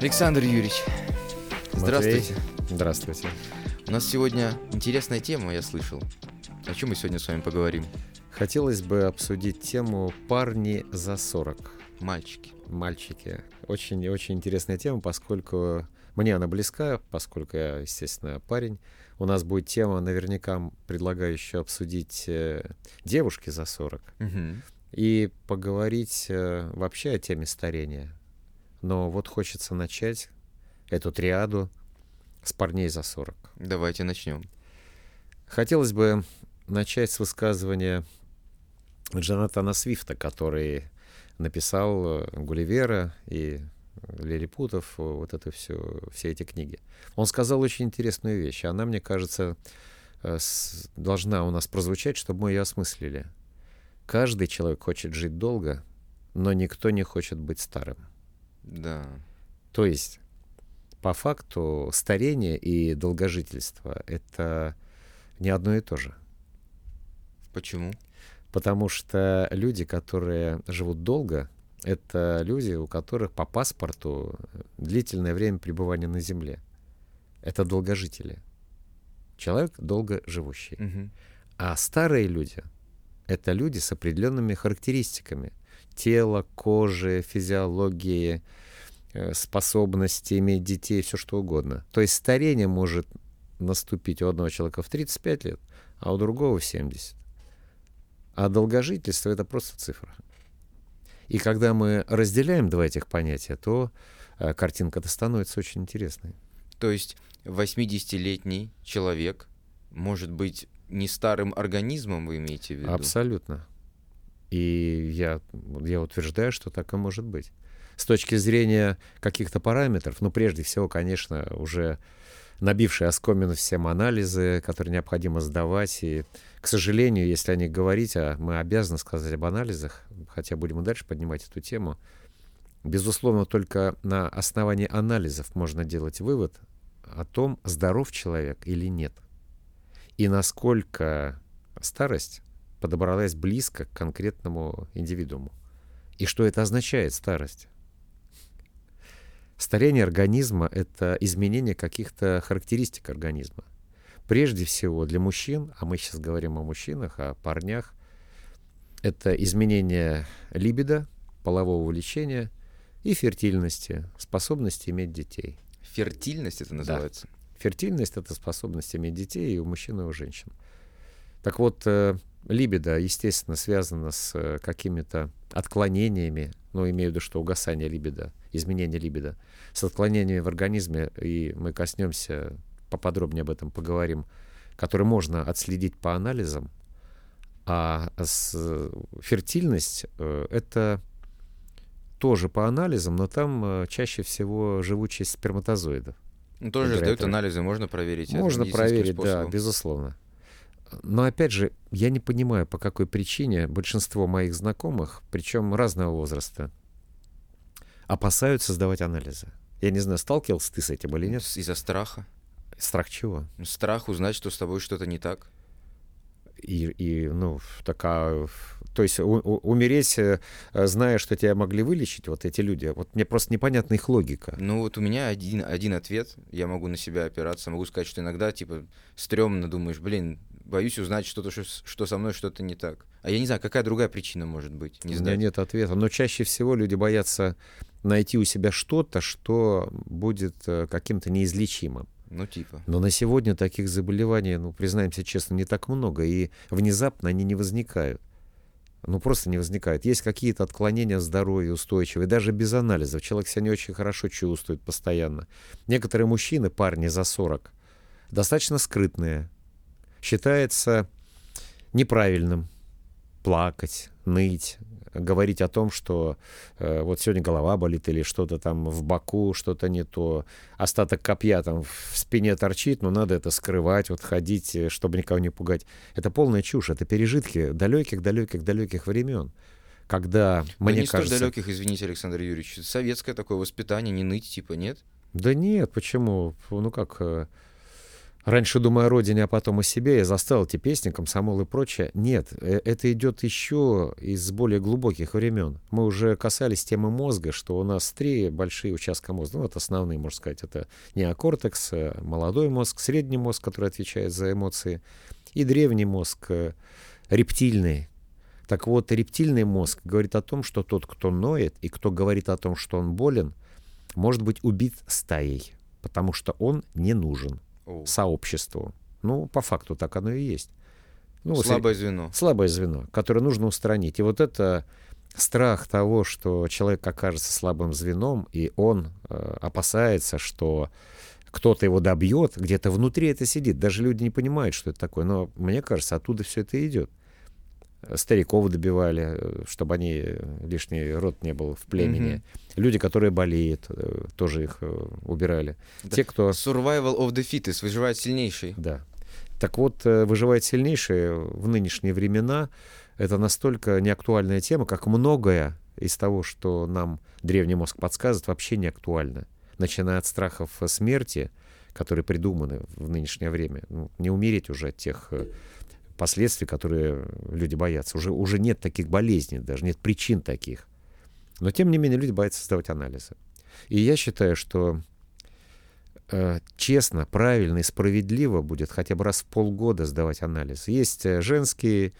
Александр Юрьевич, здравствуйте. Здравствуйте. У нас сегодня интересная тема, я слышал. О чем мы сегодня с вами поговорим? Хотелось бы обсудить тему «Парни за 40». Мальчики. Мальчики. Очень, очень интересная тема, поскольку мне она близка, поскольку я, естественно, парень. У нас будет тема, наверняка, предлагающая обсудить э, девушки за 40 Угу. и поговорить э, вообще о теме старения. Но вот хочется начать эту триаду с парней за 40. Давайте начнем. Хотелось бы начать с высказывания Джонатана Свифта, который написал э, Гулливера и Лилипутов, э, вот это все, все эти книги. Он сказал очень интересную вещь. Она, мне кажется, э, должна у нас прозвучать, чтобы мы ее осмыслили. Каждый человек хочет жить долго, но никто не хочет быть старым. Да. То есть, по факту, старение и долгожительство — это не одно и то же. Почему? Потому что люди, которые живут долго, это люди, у которых по паспорту длительное время пребывания на Земле. Это долгожители. Человек долго живущий. Мгм. А старые люди — это люди с определенными характеристиками. Тела, кожи, физиологии, э, способности иметь детей, все что угодно. То есть старение может наступить у одного человека в 35 лет, а у другого в 70. А долгожительство — это просто цифра. И когда мы разделяем два этих понятия, то э, картинка-то становится очень интересной. То есть 80-летний человек может быть не старым организмом, вы имеете в виду? Абсолютно. И я, я утверждаю, что так и может быть. С точки зрения каких-то параметров, ну, прежде всего, конечно, уже набившие оскомину всем анализы, которые необходимо сдавать. И, к сожалению, если о них говорить, а мы обязаны сказать об анализах, хотя будем и дальше поднимать эту тему, безусловно, только на основании анализов можно делать вывод о том, здоров человек или нет. И насколько старость подобралась близко к конкретному индивидууму. И что это означает, старость? Старение организма — это изменение каких-то характеристик организма. Прежде всего для мужчин, а мы сейчас говорим о мужчинах, о парнях, это изменение либидо, полового влечения и фертильности, способности иметь детей. Фертильность это называется? Фертильность — это способность иметь детей и у мужчин, и у женщин. Так вот, э, либидо, естественно, связано с э, какими-то отклонениями, ну, имею в виду, что угасание либидо, изменение либидо, с отклонениями в организме, и мы коснемся, поподробнее об этом поговорим, которые можно отследить по анализам, а с, э, фертильность э, — это тоже по анализам, но там э, чаще всего живучесть сперматозоидов. Ну, тоже сдают анализы, можно проверить. Можно проверить, да, способом. безусловно. Но опять же, я не понимаю, по какой причине большинство моих знакомых, причем разного возраста, опасаются сдавать анализы. Я не знаю, сталкивался ты с этим или нет? Из-за страха. Страх чего? Страх узнать, что с тобой что-то не так. И, и, ну, такая... То есть у- у- умереть, э, зная, что тебя могли вылечить, вот эти люди, вот мне просто непонятна их логика. Ну вот у меня один, один ответ, я могу на себя опираться, могу сказать, что иногда, типа, стрёмно думаешь, блин, боюсь узнать что-то, что, что со мной что-то не так. А я не знаю, какая другая причина может быть, не у меня знаю. нет ответа. Но чаще всего люди боятся найти у себя что-то, что будет э, каким-то неизлечимым. Ну типа. Но на сегодня таких заболеваний, ну, признаемся честно, не так много, и внезапно они не возникают. Ну, просто не возникают. Есть какие-то отклонения в здоровье устойчивые, даже без анализов. Человек себя не очень хорошо чувствует постоянно. Некоторые мужчины, парни за 40, достаточно скрытные. Считается неправильным плакать, ныть, говорить о том, что э, вот сегодня голова болит или что-то там в боку, что-то не то, остаток копья там в спине торчит, но надо это скрывать, вот ходить, э, чтобы никого не пугать. Это полная чушь, это пережитки далеких-далеких-далеких времен, когда, Да мне не столь кажется... далеких, извините, Александр Юрьевич. Советское такое воспитание, не ныть, типа, нет? Да нет, почему? Ну как... Раньше думая о родине, а потом о себе, я застал эти песни, комсомол и прочее. Нет, э, это идет еще из более глубоких времен. Мы уже касались темы мозга, что у нас три большие участка мозга. Ну, вот основные, можно сказать, это неокортекс, э, молодой мозг, средний мозг, который отвечает за эмоции, и древний мозг, э, рептильный. Так вот, рептильный мозг говорит о том, что тот, кто ноет, и кто говорит о том, что он болен, может быть убит стаей, потому что он не нужен О. сообществу. Ну, по факту так оно и есть. Ну, вот Слабое звено. слабое звено, которое нужно устранить. И вот это страх того, что человек окажется слабым звеном, и он э, опасается, что кто-то его добьет, где-то внутри это сидит. Даже люди не понимают, что это такое. Но мне кажется, оттуда все это идет. Стариков добивали, э, чтобы они э, лишний род не был в племени. Люди, которые болеют, э, тоже их убирали. Да. Те, кто Survival of the fittest, выживает сильнейший. да. Так вот, выживает сильнейшие в нынешние времена. Это настолько неактуальная тема, как многое из того, что нам древний мозг подсказывает, вообще не актуально. Начиная от страхов смерти, которые придуманы в нынешнее время. Ну, не умереть уже от тех последствий, которые люди боятся. Уже, уже нет таких болезней, даже нет причин таких. Но, тем не менее, люди боятся сдавать анализы. И я считаю, что э, честно, правильно и справедливо будет хотя бы раз в полгода сдавать анализ. Есть э, женский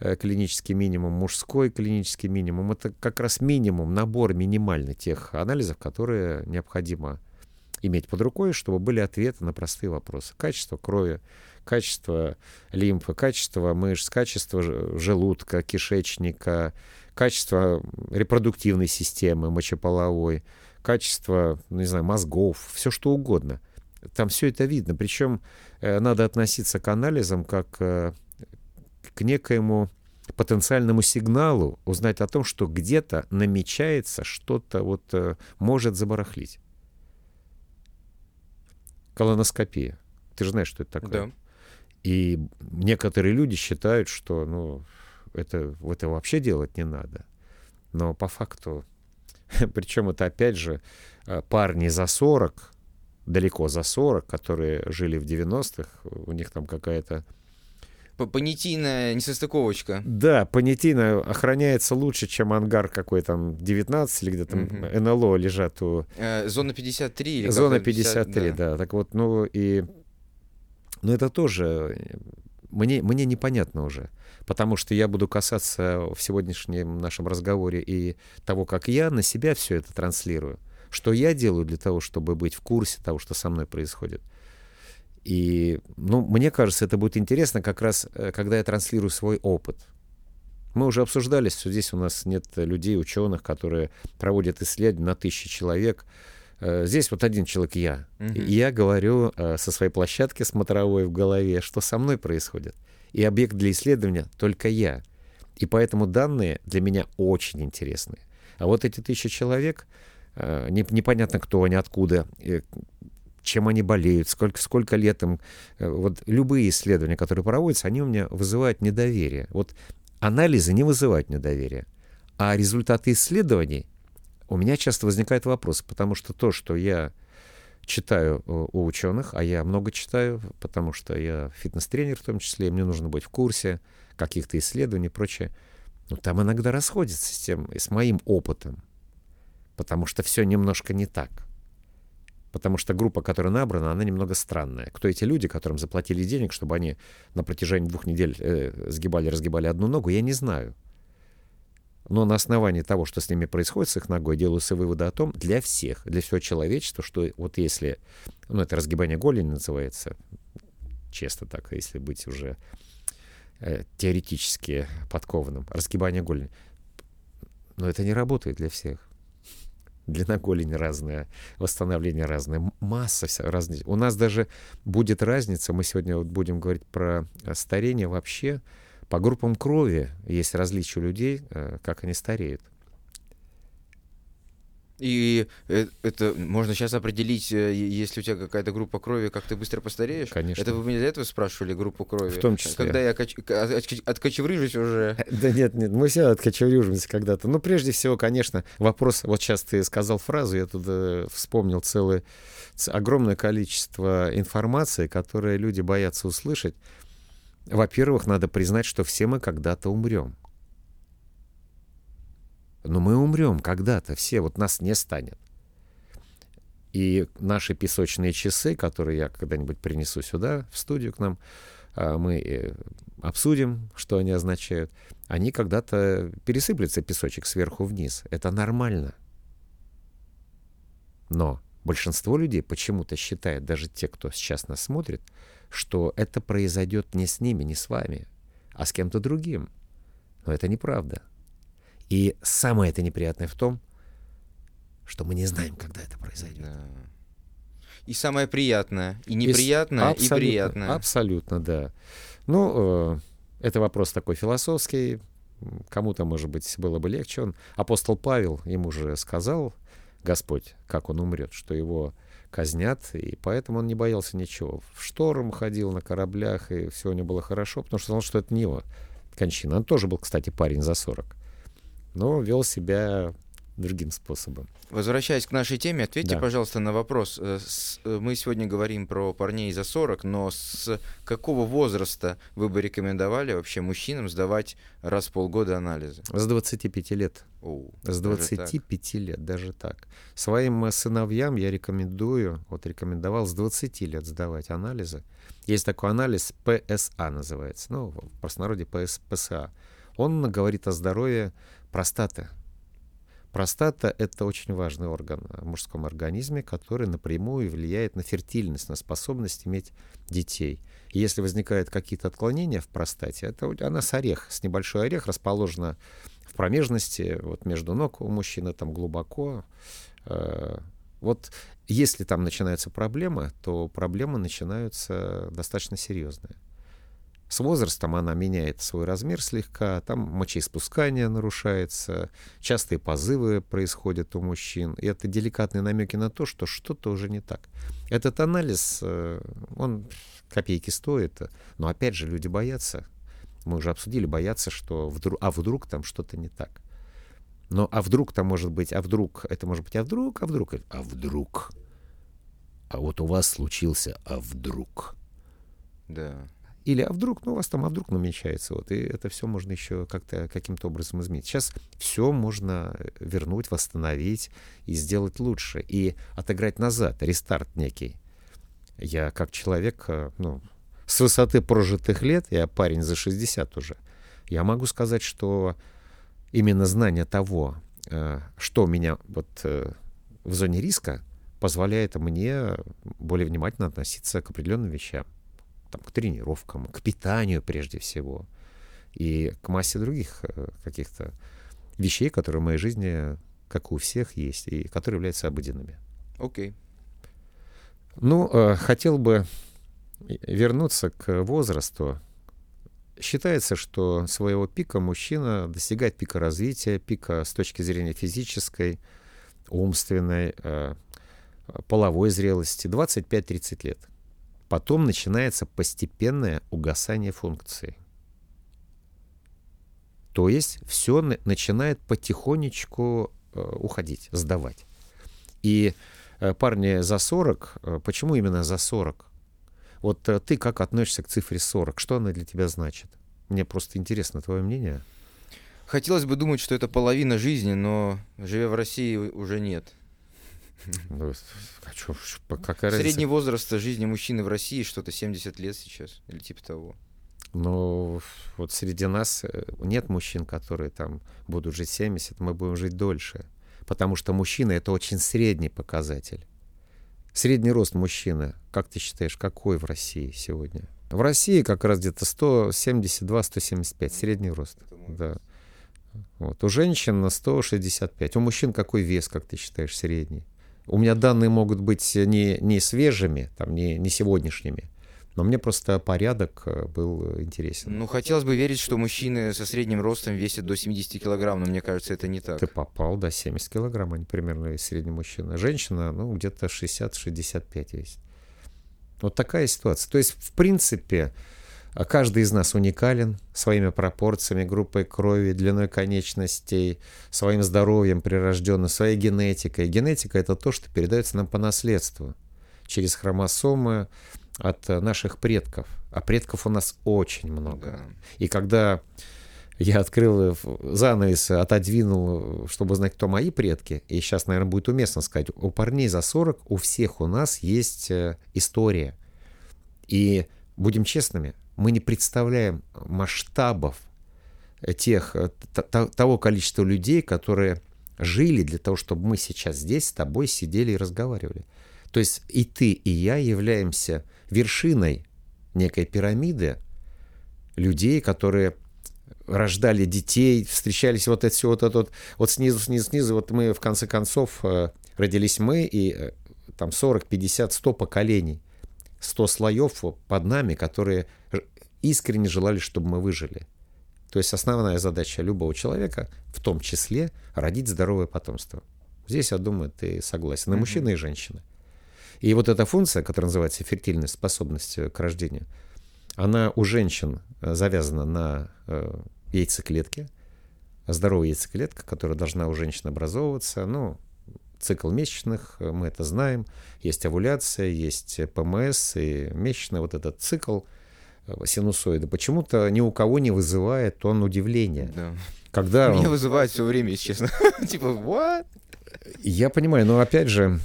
э, клинический минимум, мужской клинический минимум. Это как раз минимум, набор минимальный тех анализов, которые необходимо иметь под рукой, чтобы были ответы на простые вопросы. Качество крови, качество лимфы, качество мышц, качество желудка, кишечника, качество репродуктивной системы, мочеполовой, качество, ну, не знаю, мозгов, все что угодно. Там все это видно. Причем э, надо относиться к анализам как э, к некоему потенциальному сигналу, узнать о том, что где-то намечается что-то вот э, может забарахлить. Колоноскопия. Ты же знаешь, что это такое. Да. И некоторые люди считают, что ну, это, это вообще делать не надо. Но по факту, причем это опять же э, парни за 40, далеко за 40, которые жили в 90-х, у них там какая-то... Понятийная несостыковочка. Да, понятийно охраняется лучше, чем ангар какой там 19 или где там Мгм. НЛО лежат у Э, зона 53 или Зона как-то 53, да. Так вот, ну и... Ну это тоже э, мне, мне непонятно уже. Потому что я буду касаться в сегодняшнем нашем разговоре и того, как я на себя все это транслирую. Что я делаю для того, чтобы быть в курсе того, что со мной происходит. И, ну, мне кажется, это будет интересно как раз, э, когда я транслирую свой опыт. Мы уже обсуждали, что здесь у нас нет людей, ученых, которые проводят исследования на тысячи человек. Э, Здесь вот один человек я. И я говорю э, со своей площадки смотровой в голове, что со мной происходит. И объект для исследования только я. И поэтому данные для меня очень интересны. А вот эти тысячи человек, э, не- непонятно кто они, откуда, чем они болеют, сколько, сколько лет им. Вот любые исследования, которые проводятся, они у меня вызывают недоверие. Вот анализы не вызывают недоверия. А результаты исследований у меня часто возникает вопрос, потому что то, что я читаю э, у ученых, а я много читаю, потому что я фитнес-тренер в том числе, и мне нужно быть в курсе каких-то исследований и прочее. Но там иногда расходится с тем, с моим опытом, потому что все немножко не так. Потому что группа, которая набрана, она немного странная. Кто эти люди, которым заплатили денег, чтобы они на протяжении двух недель э, сгибали-разгибали одну ногу, я не знаю. Но на основании того, что с ними происходит, с их ногой, делаются выводы о том, для всех, для всего человечества, что вот если, ну это разгибание голени называется, честно так, если быть уже э, теоретически подкованным, разгибание голени, но это не работает для всех. Длина голени разная, восстановление разное, масса вся разная. У нас даже будет разница, мы сегодня вот будем говорить про э, старение вообще, по группам крови есть различия у людей, э, как они стареют. И э, это можно сейчас определить, э, если у тебя какая-то группа крови, как ты быстро постареешь? Конечно. Это вы меня для этого спрашивали, группу крови? В том числе. Когда я кач... откочеврыжусь уже... Да нет, нет, мы все откочеврюжимся когда-то. Ну, прежде всего, конечно, вопрос... Вот сейчас ты сказал фразу, я тут вспомнил целое огромное количество информации, которые люди боятся услышать. Во-первых, надо признать, что все мы когда-то умрем. Но мы умрем когда-то, все, вот нас не станет. И наши песочные часы, которые я когда-нибудь принесу сюда, в студию к нам, а, мы э, обсудим, что они означают. Они когда-то пересыплются песочек сверху вниз. Это нормально. Но большинство людей почему-то считает, даже те, кто сейчас нас смотрит, что это произойдет не с ними, не с вами, а с кем-то другим. Но это неправда. И самое это неприятное в том, что мы не знаем, когда это произойдет. Да. И самое приятное, и неприятное, и, и приятное. Абсолютно, да. Ну, э, это вопрос такой философский. Кому-то, может быть, было бы легче. Он, апостол Павел ему же сказал, Господь, как он умрет, что его казнят, и поэтому он не боялся ничего. В шторм ходил на кораблях, и все у него было хорошо, потому что знал, что это не его кончина. Он тоже был, кстати, парень за 40 но вел себя другим способом. Возвращаясь к нашей теме, ответьте, да. пожалуйста, на вопрос. Э, э, мы сегодня говорим про парней за 40, но с какого возраста вы бы рекомендовали вообще мужчинам сдавать раз в полгода анализы? С 25 лет. О, с 25 лет, даже так. Своим э, сыновьям я рекомендую, вот рекомендовал с 20 лет сдавать анализы. Есть такой анализ ПСА называется, ну, в простонародье ПС, ПСА. Он говорит о здоровье Простата. Простата — это очень важный орган в мужском организме, который напрямую влияет на фертильность, на способность иметь детей. И если возникают какие-то отклонения в простате, это она с орех, с небольшой орех, расположена в промежности, вот между ног у мужчины, там глубоко. Э, вот если там начинаются проблемы, то проблемы начинаются достаточно серьезные. С возрастом она меняет свой размер слегка, там мочеиспускание нарушается, частые позывы происходят у мужчин. И это деликатные намеки на то, что что-то уже не так. Этот анализ, э, он копейки стоит, но опять же люди боятся. Мы уже обсудили, боятся, что вдруг, а вдруг там что-то не так. Но а вдруг там может быть, а вдруг, это может быть, а вдруг, а вдруг, а вдруг. А вот у вас случился, а вдруг. Да. Или а вдруг, ну у вас там, а вдруг намечается. Вот, и это все можно еще как-то каким-то образом изменить. Сейчас все можно вернуть, восстановить и сделать лучше. И отыграть назад, рестарт некий. Я как человек, э, ну, с высоты прожитых лет, я парень за 60 уже, я могу сказать, что именно знание того, э, что меня вот э, в зоне риска, позволяет мне более внимательно относиться к определенным вещам там, к тренировкам, к питанию прежде всего и к массе других э, каких-то вещей, которые в моей жизни, как у всех, есть, и которые являются обыденными. Окей. Okay. Ну, э, хотел бы вернуться к возрасту. Считается, что своего пика мужчина достигает пика развития, пика с точки зрения физической, умственной, э, половой зрелости 25-30 лет. Потом начинается постепенное угасание функции. То есть все начинает потихонечку э, уходить, сдавать. И э, парни за 40, э, почему именно за 40? Вот ты как относишься к цифре 40? Что она для тебя значит? Мне просто интересно твое мнение. Хотелось бы думать, что это половина жизни, но живя в России уже нет. Ну, а чё, какая Средний разница? возраст жизни мужчины в России что-то 70 лет сейчас, или типа того. Ну, вот среди нас э, нет мужчин, которые там будут жить 70, мы будем жить дольше. Потому что мужчина — это очень средний показатель. Средний рост мужчины, как ты считаешь, какой в России сегодня? В России как раз где-то 172-175, средний рост. Да. Вот. У женщин 165. У мужчин какой вес, как ты считаешь, средний? У меня данные могут быть не, не свежими, там, не, не сегодняшними, Но мне просто порядок э, был интересен. Ну, хотелось бы верить, что мужчины со средним ростом весят до 70 килограмм, но мне кажется, это не так. Ты попал, да, 70 килограмм, они примерно средний мужчина. Женщина, ну, где-то 60-65 весит. Вот такая ситуация. То есть, в принципе, каждый из нас уникален своими пропорциями, группой крови, длиной конечностей, своим здоровьем прирожденным, своей генетикой. Генетика — это то, что передается нам по наследству через хромосомы, от э, наших предков. А предков у нас очень много. Да. И когда я открыл э, занавес, отодвинул, чтобы знать, кто мои предки, и сейчас, наверное, будет уместно сказать, у парней за 40 у всех у нас есть э, история. И будем честными, мы не представляем масштабов тех, того количества людей, которые жили для того, чтобы мы сейчас здесь с тобой сидели и разговаривали. То есть и ты, и я являемся вершиной некой пирамиды людей, которые рождали детей, встречались вот это все вот это вот, вот снизу, снизу, снизу, вот мы в конце концов э, родились мы, и э, там 40, 50, 100 поколений, 100 слоев под нами, которые искренне желали, чтобы мы выжили. То есть основная задача любого человека, в том числе, родить здоровое потомство. Здесь, я думаю, ты согласен. И mm-hmm. мужчина, и женщина. И вот эта функция, которая называется фертильность, способность э, к рождению, она у женщин э, завязана на э, яйцеклетке, здоровая яйцеклетка, которая должна у женщин образовываться. Ну, цикл месячных, мы это знаем. Есть овуляция, есть ПМС и месячный вот этот цикл синусоида. Почему-то ни у кого не вызывает он удивления. Да. Когда Меня он... вызывает все время, если честно. типа, what? Я понимаю, но опять же,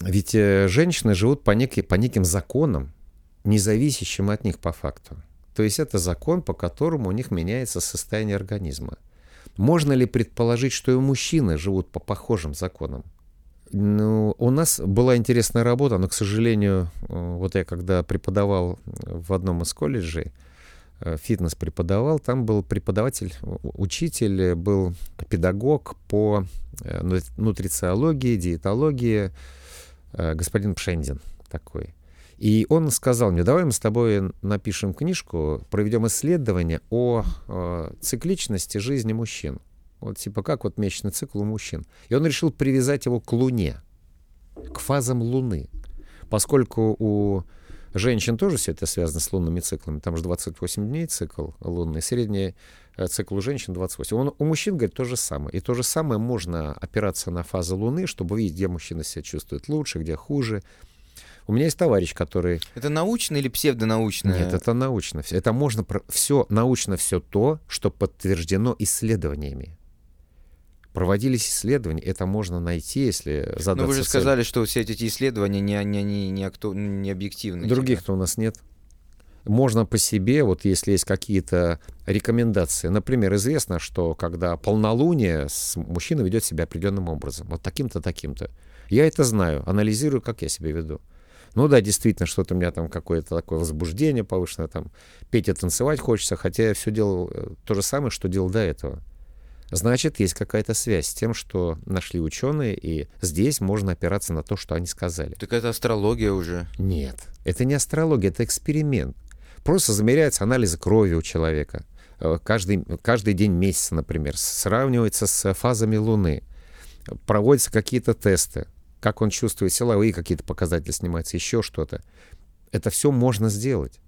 ведь э, женщины живут по, неким, по неким законам, независящим от них по факту. То есть это закон, по которому у них меняется состояние организма. Можно ли предположить, что и мужчины живут по похожим законам? Ну, у нас была интересная работа, но, к сожалению, э, вот я когда преподавал в одном из колледжей, э, фитнес преподавал, там был преподаватель, учитель, был педагог по нутрициологии, диетологии, Э, господин Пшендин такой. И он сказал мне, давай мы с тобой напишем книжку, проведем исследование о, о цикличности жизни мужчин. Вот типа как вот месячный цикл у мужчин. И он решил привязать его к Луне, к фазам Луны. Поскольку у женщин тоже все это связано с лунными циклами. Там же 28 дней цикл лунный, средний э, цикл у женщин 28. Он, у мужчин, говорит, то же самое. И то же самое можно опираться на фазы Луны, чтобы увидеть, где мужчина себя чувствует лучше, где хуже. У меня есть товарищ, который... Это научно или псевдонаучно? Нет, это научно. Это можно... Все научно все то, что подтверждено исследованиями проводились исследования, это можно найти, если задаться Но вы же сказали, что все эти исследования не, не, не, не, акту... не объективны. Других-то у нас нет. Можно по себе, вот если есть какие-то рекомендации. Например, известно, что когда полнолуние, мужчина ведет себя определенным образом. Вот таким-то, таким-то. Я это знаю, анализирую, как я себя веду. Ну да, действительно, что-то у меня там какое-то такое возбуждение повышенное, там петь и танцевать хочется, хотя я все делал э, то же самое, что делал до этого. Значит, есть какая-то связь с тем, что нашли ученые, и здесь можно опираться на то, что они сказали. Так это астрология уже. Нет, это не астрология, это эксперимент. Просто замеряются анализы крови у человека. Э, каждый, каждый день месяца, например, сравнивается с фазами Луны. Проводятся какие-то тесты, как он чувствует, силовые какие-то показатели снимаются, еще что-то. Это все можно сделать.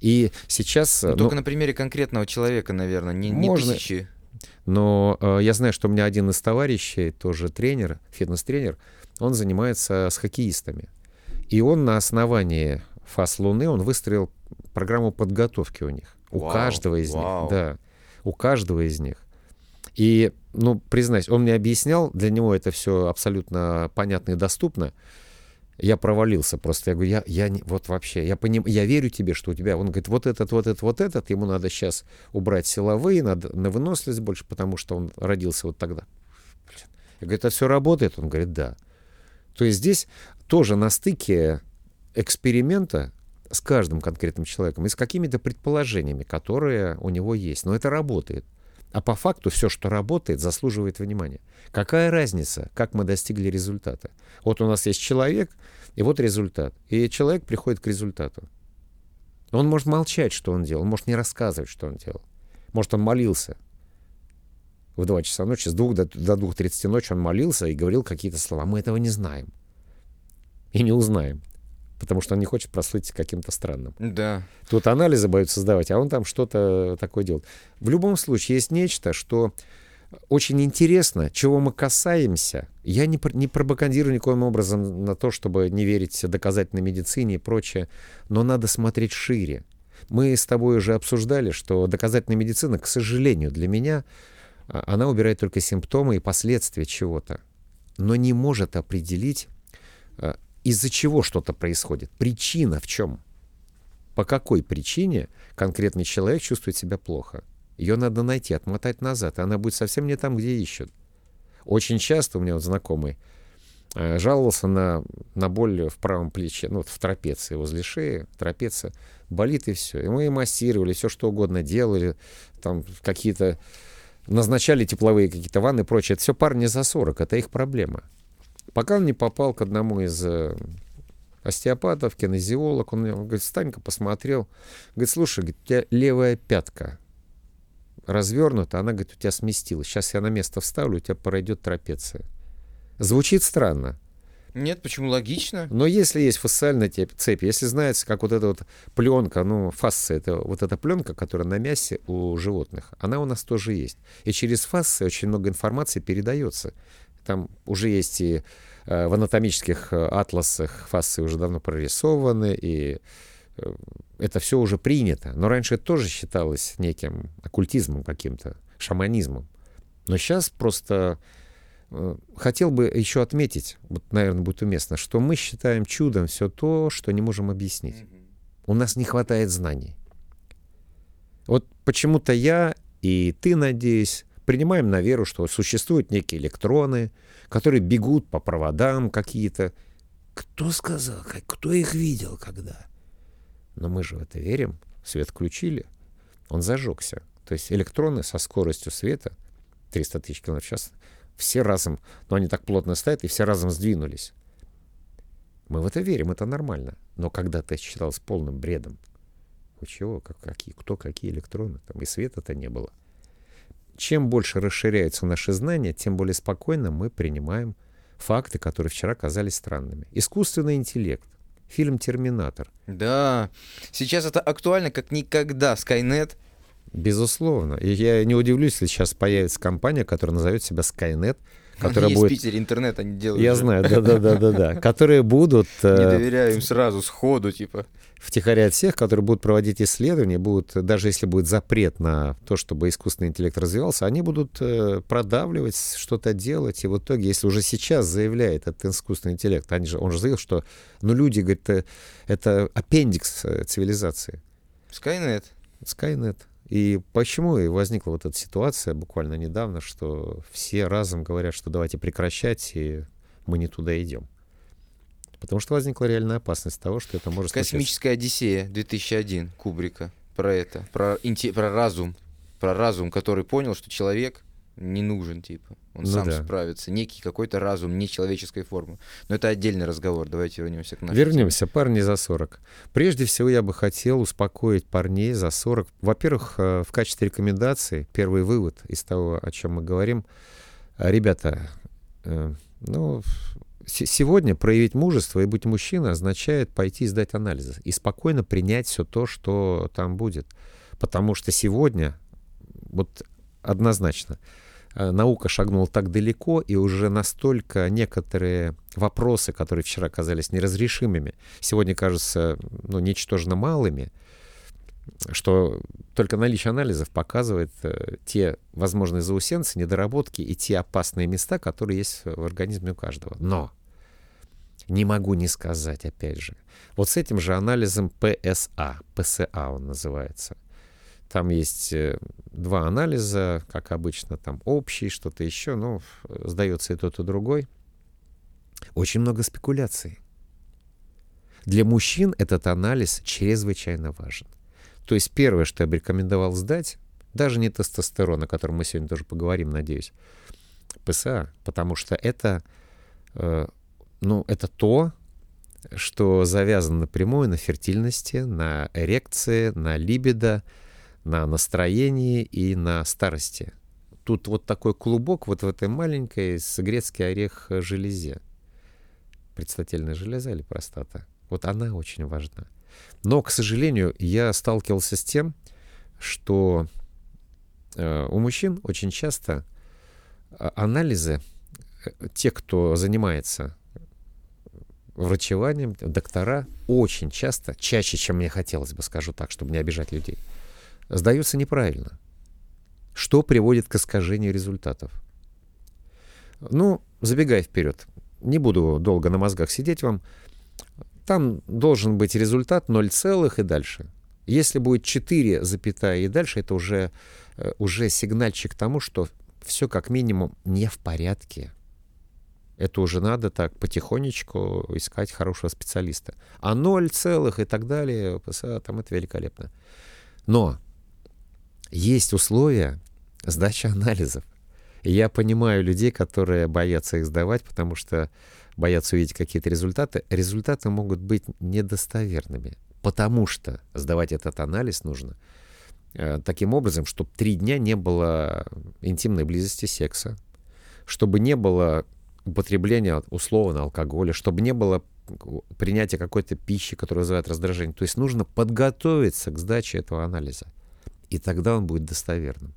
И сейчас... Но ну, только на примере конкретного человека, наверное, не, не можно, тысячи. Но э, я знаю, что у меня один из товарищей, тоже тренер, фитнес-тренер, он занимается с хоккеистами. И он на основании фаз Луны, он выстроил программу подготовки у них. У вау, каждого из вау. них. Да. У каждого из них. И, ну, признаюсь, он мне объяснял, для него это все абсолютно понятно и доступно я провалился просто. Я говорю, я, я не, вот вообще, я, поним, я верю тебе, что у тебя, он говорит, вот этот, вот этот, вот этот, ему надо сейчас убрать силовые, надо на выносливость больше, потому что он родился вот тогда. Я говорю, это все работает? Он говорит, да. То есть здесь тоже на стыке эксперимента с каждым конкретным человеком и с какими-то предположениями, которые у него есть. Но это работает. А по факту все, что работает, заслуживает внимания. Какая разница, как мы достигли результата? Вот у нас есть человек, и вот результат. И человек приходит к результату. Он может молчать, что он делал, может не рассказывать, что он делал. Может, он молился в 2 часа ночи, с 2 до, до 2.30 ночи он молился и говорил какие-то слова. Мы этого не знаем. И не узнаем. Потому что он не хочет прослыть каким-то странным. Да. Тут анализы будут создавать, а он там что-то такое делает. В любом случае, есть нечто, что очень интересно, чего мы касаемся. Я не, не пропагандирую никоим образом на то, чтобы не верить доказательной медицине и прочее, но надо смотреть шире. Мы с тобой уже обсуждали, что доказательная медицина, к сожалению, для меня, а, она убирает только симптомы и последствия чего-то, но не может определить, а, из-за чего что-то происходит. Причина в чем? По какой причине конкретный человек чувствует себя плохо? Ее надо найти, отмотать назад, и она будет совсем не там, где ищут. Очень часто у меня вот знакомый э, жаловался на, на боль в правом плече, ну, вот в трапеции, возле шеи, трапеция, болит и все. И мы массировали, все что угодно делали, там какие-то, назначали тепловые какие-то ванны и прочее. Это все парни за 40, это их проблема. Пока он не попал к одному из э, остеопатов, кинезиолог, он, он говорит, Станька посмотрел, говорит, слушай, говорит, у тебя левая пятка, развернута, она говорит, у тебя сместилась. Сейчас я на место вставлю, у тебя пройдет трапеция. Звучит странно. Нет, почему логично? Но если есть фасциальная цепь, если знается, как вот эта вот пленка, ну, фасция, это вот эта пленка, которая на мясе у животных, она у нас тоже есть. И через фасции очень много информации передается. Там уже есть и э, в анатомических э, атласах фасции уже давно прорисованы, и э, это все уже принято. Но раньше это тоже считалось неким оккультизмом каким-то, шаманизмом. Но сейчас просто хотел бы еще отметить, вот, наверное, будет уместно, что мы считаем чудом все то, что не можем объяснить. У нас не хватает знаний. Вот почему-то я и ты, надеюсь, принимаем на веру, что существуют некие электроны, которые бегут по проводам какие-то. Кто сказал? Кто их видел когда? Но мы же в это верим. Свет включили, он зажегся. То есть электроны со скоростью света 300 тысяч километров в час, все разом, но они так плотно стоят, и все разом сдвинулись. Мы в это верим, это нормально. Но когда ты считалось полным бредом, у чего, как, какие, кто какие электроны, там и света-то не было. Чем больше расширяются наши знания, тем более спокойно мы принимаем факты, которые вчера казались странными. Искусственный интеллект. Фильм «Терминатор». Да, сейчас это актуально как никогда. Skynet Безусловно. И я не удивлюсь, если сейчас появится компания, которая назовет себя Skynet, которая Есть будет... Питере интернет они делают. Я же. знаю, да-да-да-да-да. Которые будут... Не э, доверяю им сразу, сходу, типа. Втихаря от всех, которые будут проводить исследования, будут, даже если будет запрет на то, чтобы искусственный интеллект развивался, они будут э, продавливать, что-то делать. И в итоге, если уже сейчас заявляет этот искусственный интеллект, они же, он же заявил, что ну, люди, говорит, э, это аппендикс цивилизации. Skynet. Skynet. И почему и возникла вот эта ситуация буквально недавно, что все разом говорят, что давайте прекращать, и мы не туда идем. Потому что возникла реальная опасность того, что это может Космическая случиться. Одиссея 2001 Кубрика про это, про, инте, про разум, про разум, который понял, что человек не нужен, типа. Он ну сам да. справится. Некий какой-то разум нечеловеческой формы. Но это отдельный разговор. Давайте вернемся к нашей Вернемся. Парни за 40. Прежде всего, я бы хотел успокоить парней за 40. Во-первых, э, в качестве рекомендации, первый вывод из того, о чем мы говорим. Ребята, э, ну, сегодня проявить мужество и быть мужчиной означает пойти сдать анализы и спокойно принять все то, что там будет. Потому что сегодня, вот однозначно, Э, наука шагнула так далеко, и уже настолько некоторые вопросы, которые вчера казались неразрешимыми, сегодня кажутся ну, ничтожно малыми, что только наличие анализов показывает э, те возможные заусенцы, недоработки и те опасные места, которые есть в организме у каждого. Но не могу не сказать, опять же, вот с этим же анализом ПСА, ПСА он называется, там есть э, два анализа, как обычно, там общий, что-то еще, ну, сдается и тот, и другой. Очень много спекуляций. Для мужчин этот анализ чрезвычайно важен. То есть первое, что я бы рекомендовал сдать, Даже не тестостерон, о котором мы сегодня тоже поговорим, надеюсь. ПСА, потому что это, э, ну, это то, что завязано напрямую на фертильности, на эрекции, на либидо, на настроении и на старости. Тут вот такой клубок вот в этой маленькой с грецкий орех железе. Предстательная железа или простата. Вот она очень важна. Но, к сожалению, я сталкивался с тем, что э, у мужчин очень часто а, анализы, э, те, кто занимается врачеванием, доктора, очень часто, чаще, чем мне хотелось бы, скажу так, чтобы не обижать людей, сдаются неправильно. Что приводит к искажению результатов? Ну, забегая вперед, не буду долго на мозгах сидеть вам, там должен быть результат 0 целых и дальше. Если будет 4 запятая и дальше, это уже, э, уже сигнальчик тому, что все как минимум не в порядке. Это уже надо так потихонечку искать хорошего специалиста. А 0 целых и так далее, там это великолепно. Но есть условия сдачи анализов. И я понимаю людей, которые боятся их сдавать, потому что боятся увидеть какие-то результаты. Результаты могут быть недостоверными, потому что сдавать этот анализ нужно э, таким образом, чтобы три дня не было интимной близости секса, чтобы не было употребления условно алкоголя, чтобы не было принятия какой-то пищи, которая вызывает раздражение. То есть нужно подготовиться к сдаче этого анализа, и тогда он будет достоверным.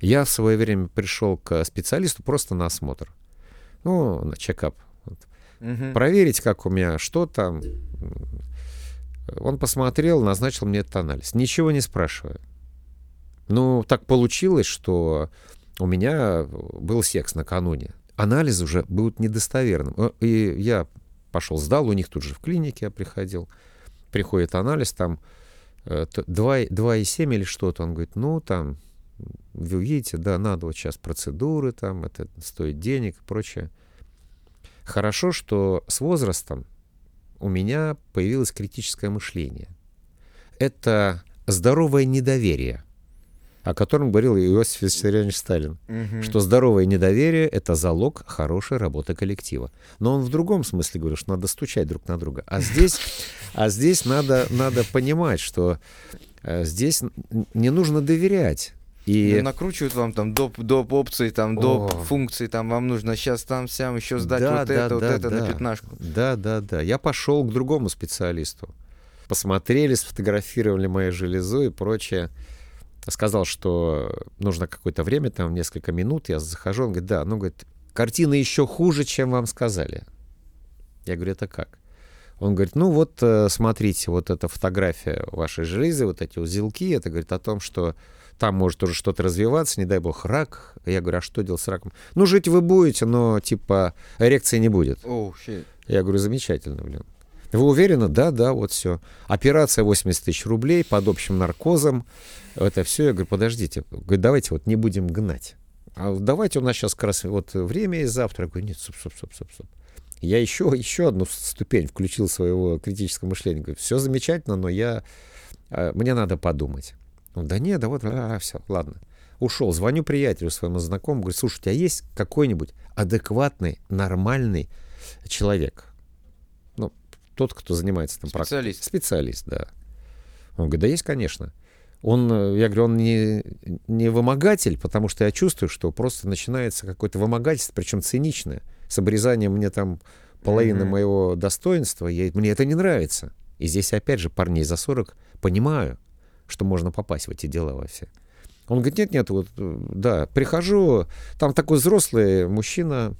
Я в свое время пришел к специалисту просто на осмотр. Ну, на чекап. Вот. Угу. Проверить, как у меня, что там. Он посмотрел, назначил мне этот анализ. Ничего не спрашивая. Ну, так получилось, что у меня был секс накануне. Анализ уже будут недостоверным. Э, и я пошел, сдал, у них тут же в клинике я приходил. Приходит анализ, там 2,7 или что-то. Он говорит, ну, там вы видите, да, надо вот сейчас процедуры, там, это стоит денег и прочее. Хорошо, что с возрастом у меня появилось критическое мышление. Это здоровое недоверие, о котором говорил Иосиф Виссарионович Сталин, угу. что здоровое недоверие — это залог хорошей работы коллектива. Но он в другом смысле говорил, что надо стучать друг на друга. А здесь, а здесь надо, надо понимать, что э, здесь не нужно доверять. И... Ну, накручивают вам там доп, доп опции, там доп О. функции, там вам нужно сейчас там сям еще сдать да, вот да, это, да, вот да, это да. на пятнашку. Да, да, да. Я пошел к другому специалисту. Посмотрели, сфотографировали мою железу и прочее. Сказал, что нужно какое-то время, там несколько минут. Я захожу, он говорит, да, ну, говорит, картина еще хуже, чем вам сказали. Я говорю, это как? Он говорит, ну вот э, смотрите, вот эта фотография вашей железы, вот эти узелки, это говорит о том, что там может уже что-то развиваться, не дай бог, рак. Я говорю, а что делать с раком? Ну, жить вы будете, но, типа, эрекции не будет. Oh, shit. Я говорю, замечательно, блин. Вы уверены? Да, да, вот все. Операция 80 тысяч рублей под общим наркозом. Это все. Я говорю, подождите. Говорю, давайте вот не будем гнать. А давайте у нас сейчас как раз вот время и завтра. Я говорю, нет, стоп, стоп, стоп, стоп, стоп. Я еще, еще одну ступень включил своего критического мышления. Говорю, все замечательно, но я, а, мне надо подумать. Он, да нет, да вот, а, все, ладно. Ушел, звоню приятелю своему знакомому, говорю, слушай, у тебя есть какой-нибудь адекватный, нормальный человек? Тот, кто занимается там Специалист. Прак... Специалист, да. Он говорит, да есть, конечно. Он, я говорю, он не, не вымогатель, потому что я чувствую, что просто начинается какое-то вымогательство, причем циничное, с обрезанием мне там половины mm-hmm. моего достоинства, я, мне это не нравится. И здесь, опять же, парней за 40 понимаю, что можно попасть в эти дела во все. Он говорит, нет-нет, вот, да, прихожу, там такой взрослый мужчина,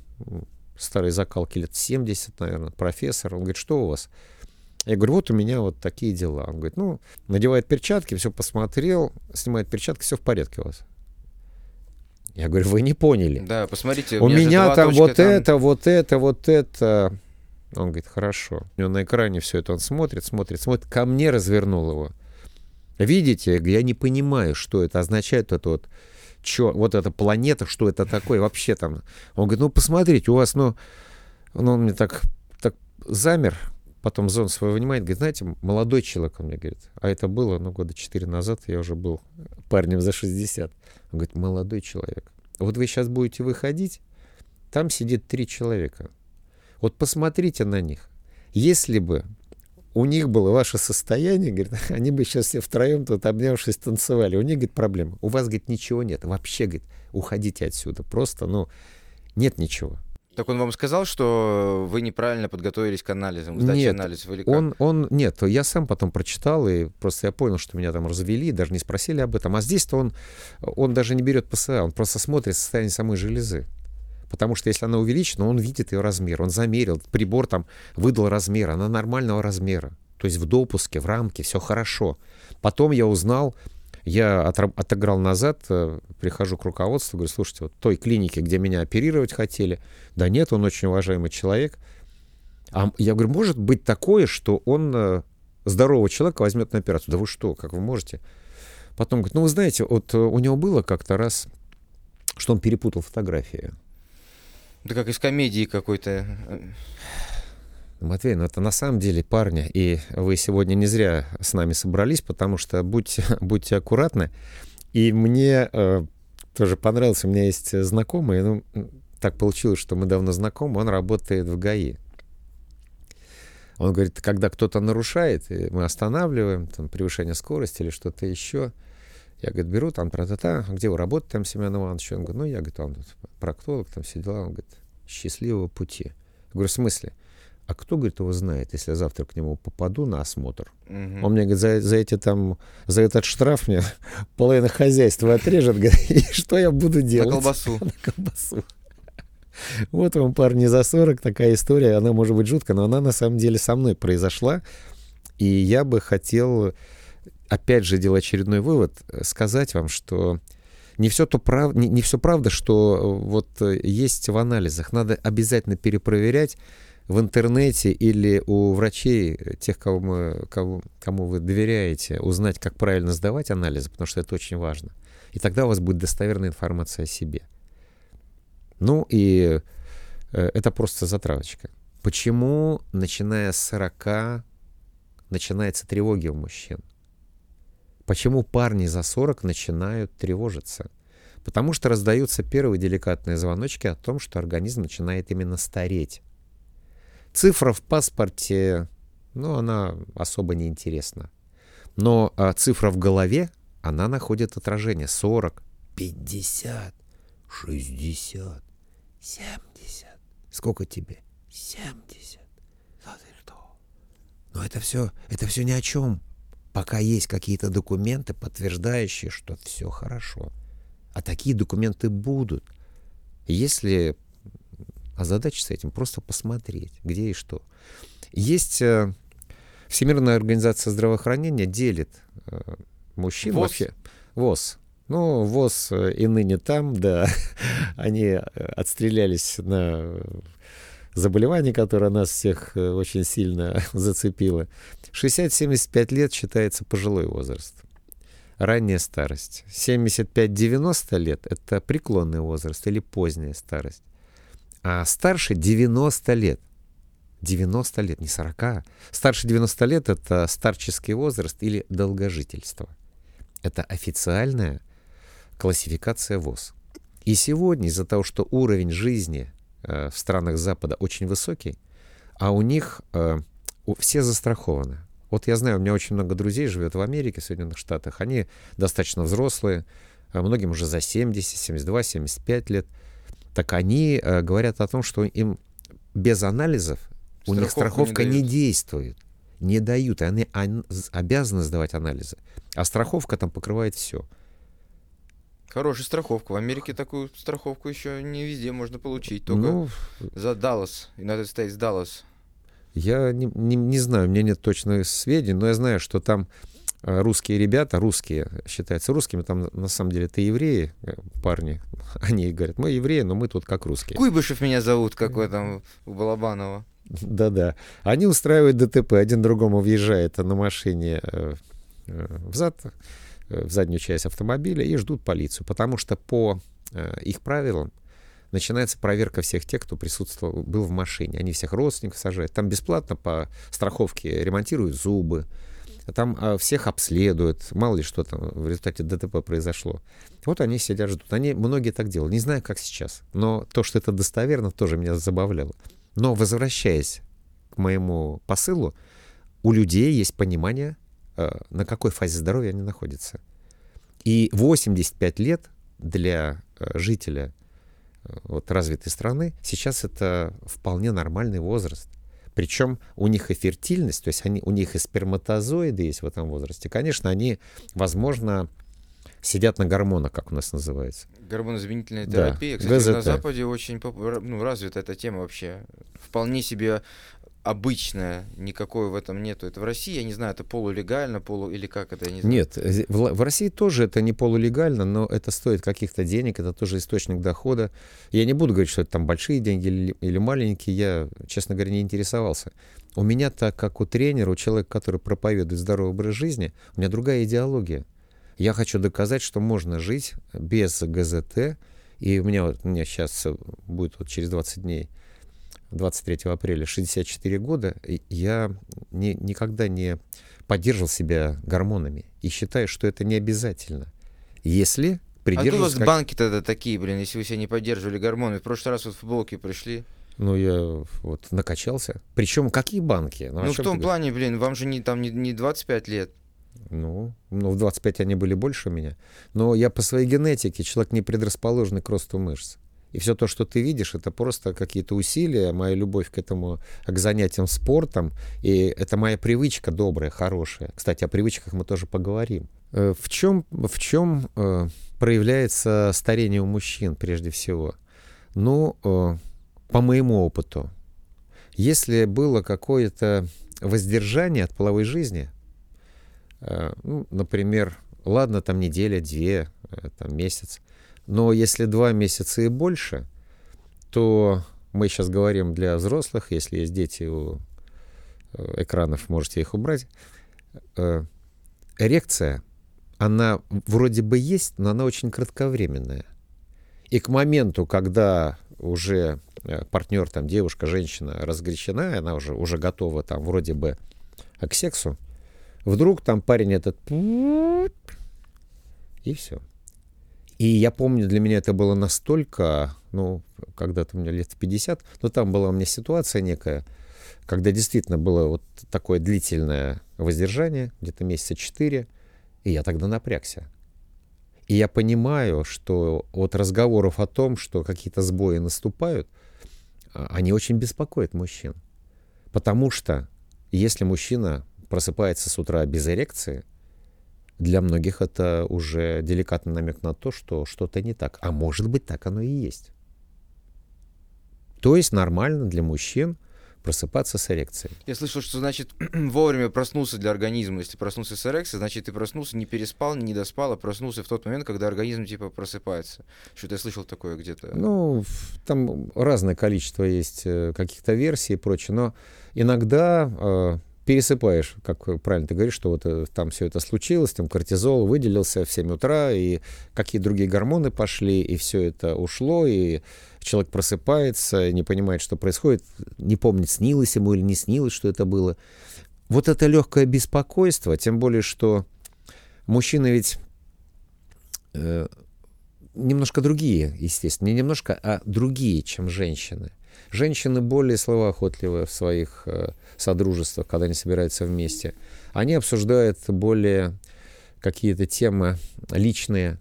старой закалки лет 70, наверное, профессор, он говорит, что у вас? Я говорю, вот у меня вот такие дела. Он говорит, ну, надевает перчатки, все посмотрел, снимает перчатки, все в порядке у вас. Я говорю, вы не поняли. Да, посмотрите. У, у меня, меня там вот там... это, вот это, вот это. Он говорит, хорошо. У него на экране все это он смотрит, смотрит, смотрит. Ко мне развернул его. Видите, я не понимаю, что это означает, это вот, чё, вот эта планета, что это такое вообще там. Он говорит, ну посмотрите, у вас, ну, ну он мне так, так замер, потом зон свой вынимает, говорит, знаете, молодой человек, он мне говорит, а это было, ну, года 4 назад, я уже был парнем за 60. Он говорит, молодой человек, вот вы сейчас будете выходить, там сидит три человека. Вот посмотрите на них. Если бы у них было ваше состояние, говорит, они бы сейчас все втроем тут обнявшись танцевали. У них, говорит, проблема. У вас, говорит, ничего нет. Вообще, говорит, уходите отсюда. Просто, ну, нет ничего. Так он вам сказал, что вы неправильно подготовились к анализам, сдаче нет, анализов или как? Он, он, нет, я сам потом прочитал, и просто я понял, что меня там развели, даже не спросили об этом. А здесь-то он, он даже не берет ПСА, он просто смотрит состояние самой железы. Потому что если она увеличена, он видит ее размер, он замерил, прибор там выдал размер, она нормального размера. То есть в допуске, в рамке, все хорошо. Потом я узнал, я отыграл назад, э, прихожу к руководству, говорю, слушайте, вот той клинике, где меня оперировать хотели, да нет, он очень уважаемый человек. А я говорю, может быть такое, что он э, здорового человека возьмет на операцию? Да вы что, как вы можете? Потом говорит, ну вы знаете, вот э, у него было как-то раз, что он перепутал фотографии. Да как из комедии какой-то. Матвей, ну это на самом деле парня, и вы сегодня не зря с нами собрались, потому что будьте, будьте аккуратны. И мне э, тоже понравился, у меня есть знакомый, ну, так получилось, что мы давно знакомы, он работает в ГАИ. Он говорит, когда кто-то нарушает, мы останавливаем, там, превышение скорости или что-то еще, я, говорит, беру там тра-та-та, где вы работаете, там, Семен Иванович? Он говорит, ну, я, говорит, там проктолог, там все дела. Он говорит, счастливого пути. Я говорю, в смысле? А кто, говорит, его знает, если я завтра к нему попаду на осмотр? Угу. Он мне говорит, за, за эти там, за этот штраф мне половина хозяйства отрежет, говорит, и что я буду делать? На колбасу. На колбасу. Вот вам, парни, за 40 такая история, она может быть жуткая, но она на самом деле со мной произошла, и я бы хотел опять же, делая очередной вывод, э, сказать вам, что не все, то прав... не, не все правда, что э, вот э, есть в анализах. Надо обязательно перепроверять в интернете или у врачей, тех, кого мы, кого, кому вы доверяете, узнать, как правильно сдавать анализы, потому что это очень важно. И тогда у вас будет достоверная информация о себе. Ну и это просто затравочка. Почему, начиная с 40, начинается тревоги у мужчин? Почему парни за 40 начинают тревожиться? Потому что раздаются первые деликатные звоночки о том, что организм начинает именно стареть. Цифра в паспорте, ну, она особо не интересна. Но а, цифра в голове, она находит отражение. 40, 50, 60, 70. Сколько тебе? 70. Да ты что? Но это все, это все ни о чем пока есть какие-то документы, подтверждающие, что все хорошо. А такие документы будут. Если озадачиться этим, просто посмотреть, где и что. Есть э, Всемирная организация здравоохранения делит э, мужчин ВОЗ? вообще. ВОЗ. Ну, ВОЗ э, и ныне там, да, они отстрелялись на заболевание, которое нас всех очень сильно зацепило. 60-75 лет считается пожилой возраст. Ранняя старость. 75-90 лет — это преклонный возраст или поздняя старость. А старше 90 лет. 90 лет, не 40. Старше 90 лет — это старческий возраст или долгожительство. Это официальная классификация ВОЗ. И сегодня из-за того, что уровень жизни э, в странах Запада очень высокий, а у них э, все застрахованы. Вот я знаю, у меня очень много друзей живет в Америке, в Соединенных Штатах. Они достаточно взрослые, а многим уже за 70, 72, 75 лет. Так они э, говорят о том, что им без анализов Страховку у них страховка не, не действует. Не дают, и они обязаны сдавать анализы. А страховка там покрывает все. Хорошая страховка. В Америке такую страховку еще не везде можно получить. Только ну, за Даллас. И надо стоять с Даллас. Я не, не, не знаю, у меня нет точных сведений, но я знаю, что там э, русские ребята, русские считаются русскими, там на самом деле это евреи, э, парни, они говорят, мы евреи, но мы тут как русские. Куйбышев меня зовут, какой там у Балабанова. Да-да. Они устраивают ДТП, один другому въезжает на машине э, зад, в заднюю часть автомобиля и ждут полицию, потому что по их правилам начинается проверка всех тех, кто присутствовал, был в машине. Они всех родственников сажают. Там бесплатно по страховке ремонтируют зубы, там а, всех обследуют, мало ли что там в результате ДТП произошло. Вот они сидят, ждут. Они, многие так делали. Не знаю, как сейчас. Но то, что это достоверно, тоже меня забавляло. Но возвращаясь к моему посылу, у людей есть понимание, а, на какой фазе здоровья они находятся. И 85 лет для а, жителя вот, развитой страны сейчас это вполне нормальный возраст. Причем у них и фертильность, то есть они, у них и сперматозоиды есть в этом возрасте. Конечно, они, возможно, сидят на гормонах, как у нас называется. Гормонозаменительная терапия. Да, Кстати, ГЗТ. на Западе очень ну, развита эта тема вообще. Вполне себе обычная, никакой в этом нету. Это в России, я не знаю, это полулегально, полу или как это, я не знаю. Нет, в, в России тоже это не полулегально, но это стоит каких-то денег, это тоже источник дохода. Я не буду говорить, что это там большие деньги или, или маленькие, я, честно говоря, не интересовался. У меня так, как у тренера, у человека, который проповедует здоровый образ жизни, у меня другая идеология. Я хочу доказать, что можно жить без ГЗТ, и у меня, вот, у меня сейчас будет вот через 20 дней 23 апреля 64 года, я не, никогда не поддерживал себя гормонами и считаю, что это не обязательно. Если придерживаться... А у вас как... банки тогда такие, блин, если вы себя не поддерживали гормоны? В прошлый раз вот в футболке пришли. Ну, я вот накачался. Причем какие банки? Ну, ну в том плане, блин, вам же не, там не, не 25 лет. Ну, ну, в 25 они были больше меня. Но я по своей генетике человек не предрасположенный к росту мышц. И все то, что ты видишь, это просто какие-то усилия, моя любовь к этому, к занятиям спортом. И это моя привычка добрая, хорошая. Кстати, о привычках мы тоже поговорим. Э, в чем, в чем э, проявляется старение у мужчин прежде всего? Ну, э, по моему опыту, если было какое-то воздержание от половой жизни, ну, например, ладно, там неделя, две, там месяц, но если два месяца и больше, то мы сейчас говорим для взрослых, если есть дети у э, экранов, можете их убрать. Э, эрекция, она вроде бы есть, но она очень кратковременная. И к моменту, когда уже э, партнер, там, девушка, женщина разгорячена, она уже, уже готова там вроде бы к сексу, вдруг там парень этот и все. И я помню, для меня это было настолько, ну, когда-то меня лет 50, но там была у меня ситуация некая, когда действительно было вот такое длительное воздержание, где-то месяца 4, и я тогда напрягся. И я понимаю, что от разговоров о том, что какие-то сбои наступают, а, они очень беспокоят мужчин. Потому что если мужчина просыпается с утра без эрекции, для многих это уже деликатный намек на то, что что-то не так. А может быть, так оно и есть. То есть нормально для мужчин просыпаться с эрекцией. Я слышал, что значит вовремя проснулся для организма. Если проснулся с эрекцией, значит ты проснулся, не переспал, не доспал, а проснулся в тот момент, когда организм типа просыпается. Что-то я слышал такое где-то. Ну, там разное количество есть э, каких-то версий и прочее, но иногда э, пересыпаешь, как правильно ты говоришь, что вот э, там все это случилось, там кортизол выделился в 7 утра, и какие другие гормоны пошли, и все это ушло, и человек просыпается, не понимает, что происходит, не помнит, снилось ему или не снилось, что это было. Вот это легкое беспокойство, тем более, что мужчины ведь э, немножко другие, естественно, не немножко, а другие, чем женщины. Женщины более словоохотливы в своих э, содружествах, когда они собираются вместе. Они обсуждают более какие-то темы личные.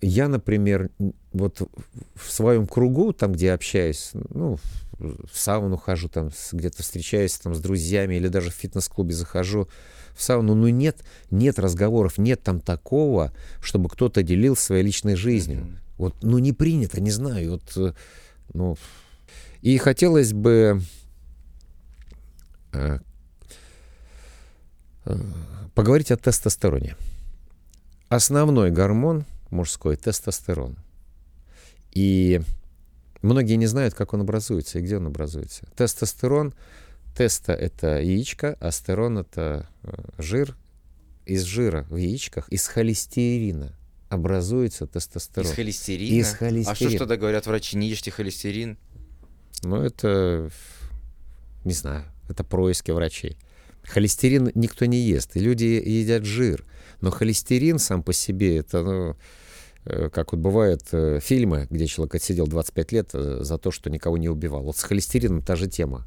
Я, например, вот в своем кругу, там, где общаюсь, ну, в сауну хожу, там, где-то встречаюсь там, с друзьями или даже в фитнес-клубе захожу в сауну, ну нет, нет разговоров, нет там такого, чтобы кто-то делил своей личной жизнью. Mm-hmm. Вот, ну не принято, не знаю, вот, э, ну, и хотелось бы э, э, поговорить о тестостероне. Основной гормон мужской – тестостерон. И многие не знают, как он образуется и где он образуется. Тестостерон, теста – это яичко, а стерон – это э, жир. Из жира в яичках, из холестерина. образуется тестостерон. Из холестерина? Из холестерина. А что ж тогда говорят врачи, не ешьте холестерин? Ну, это, не знаю, это происки врачей. Холестерин никто не ест, и люди едят жир. Но холестерин сам по себе, это, ну, э, как вот бывают э, фильмы, где человек отсидел 25 лет э, за то, что никого не убивал. Вот с холестерином та же тема.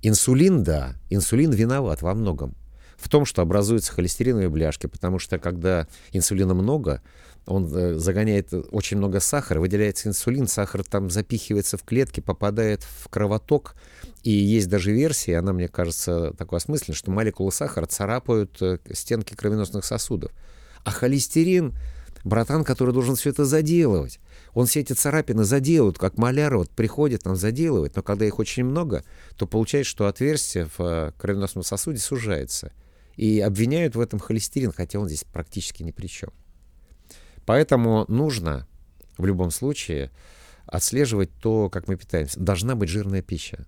Инсулин, да, инсулин виноват во многом. В том, что образуются холестериновые бляшки, потому что когда инсулина много, он загоняет очень много сахара, выделяется инсулин, сахар там запихивается в клетки, попадает в кровоток, и есть даже версия, она, мне кажется, такой осмысленной, что молекулы сахара царапают э, стенки кровеносных сосудов. А холестерин, братан, который должен все это заделывать. Он все эти царапины заделывает, как маляр вот приходит, он заделывает, но когда их очень много, то получается, что отверстие в э, кровеносном сосуде сужается. И обвиняют в этом холестерин, хотя он здесь практически ни при чем. Поэтому нужно в любом случае отслеживать то, как мы питаемся. Должна быть жирная пища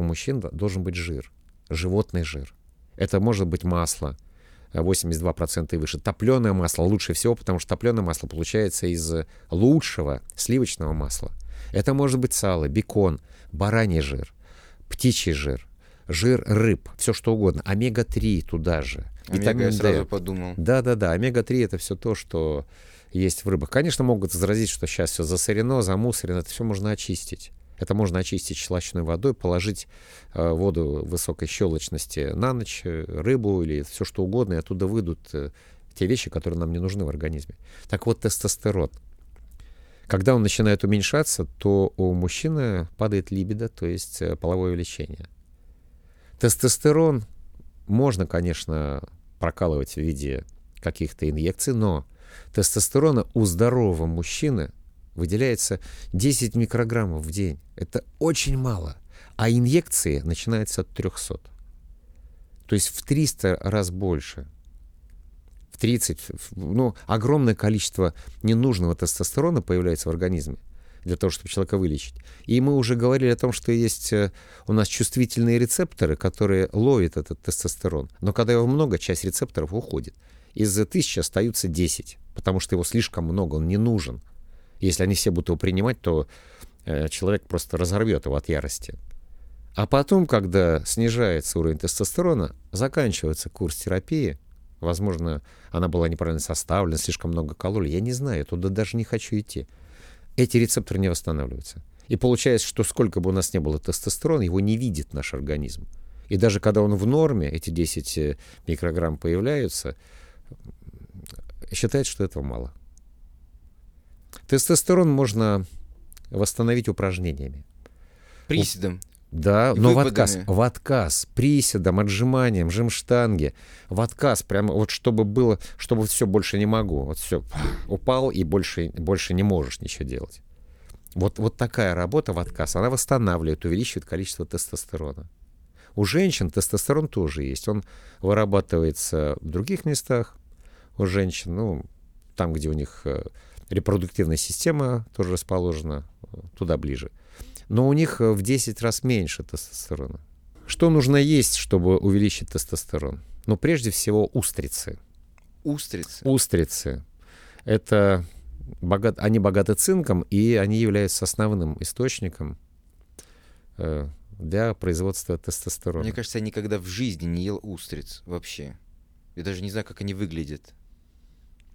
у мужчин должен быть жир, животный жир. Это может быть масло, 82% и выше. Топленое масло лучше всего, потому что топленое масло получается из лучшего сливочного масла. Это может быть сало, бекон, бараний жир, птичий жир, жир рыб, все что угодно. Омега-3 туда же. Омега Витамин я сразу подумал. Да-да-да, омега-3 это все то, что есть в рыбах. Конечно, могут возразить, что сейчас все засорено, замусорено, это все можно очистить. Это можно очистить щелочной водой, положить э, воду высокой щелочности на ночь, э, рыбу или все что угодно, и оттуда выйдут э, те вещи, которые нам не нужны в организме. Так вот, тестостерон. Когда он начинает уменьшаться, то у мужчины падает либидо, то есть половое влечение. Тестостерон можно, конечно, прокалывать в виде каких-то инъекций, но тестостерона у здорового мужчины выделяется 10 микрограммов в день. Это очень мало. А инъекции начинаются от 300. То есть в 300 раз больше. В 30. Ну, огромное количество ненужного тестостерона появляется в организме для того, чтобы человека вылечить. И мы уже говорили о том, что есть э, у нас чувствительные рецепторы, которые ловят этот тестостерон. Но когда его много, часть рецепторов уходит. Из тысячи остаются 10, потому что его слишком много, он не нужен. Если они все будут его принимать, то э, человек просто разорвет его от ярости. А потом, когда снижается уровень тестостерона, заканчивается курс терапии, возможно, она была неправильно составлена, слишком много калорий, я не знаю, туда даже не хочу идти. Эти рецепторы не восстанавливаются. И получается, что сколько бы у нас не было тестостерона, его не видит наш организм. И даже когда он в норме, эти 10 э, микрограмм появляются, считает, что этого мало. Тестостерон можно восстановить упражнениями. Приседом. Да, но выпадами. в отказ, в отказ, приседом, отжиманием, жим-штанги, в отказ, прямо вот чтобы было, чтобы все больше не могу, вот все, упал и больше, больше не можешь ничего делать. Вот, вот такая работа в отказ, она восстанавливает, увеличивает количество тестостерона. У женщин тестостерон тоже есть, он вырабатывается в других местах у женщин, ну, там, где у них э, репродуктивная система тоже расположена э, туда ближе. Но у них э, в 10 раз меньше тестостерона. Что нужно есть, чтобы увеличить тестостерон? Ну, прежде всего, устрицы. Устрицы? Устрицы. Это богат... они богаты цинком, и они являются основным источником э, для производства тестостерона. Мне кажется, я никогда в жизни не ел устриц вообще. Я даже не знаю, как они выглядят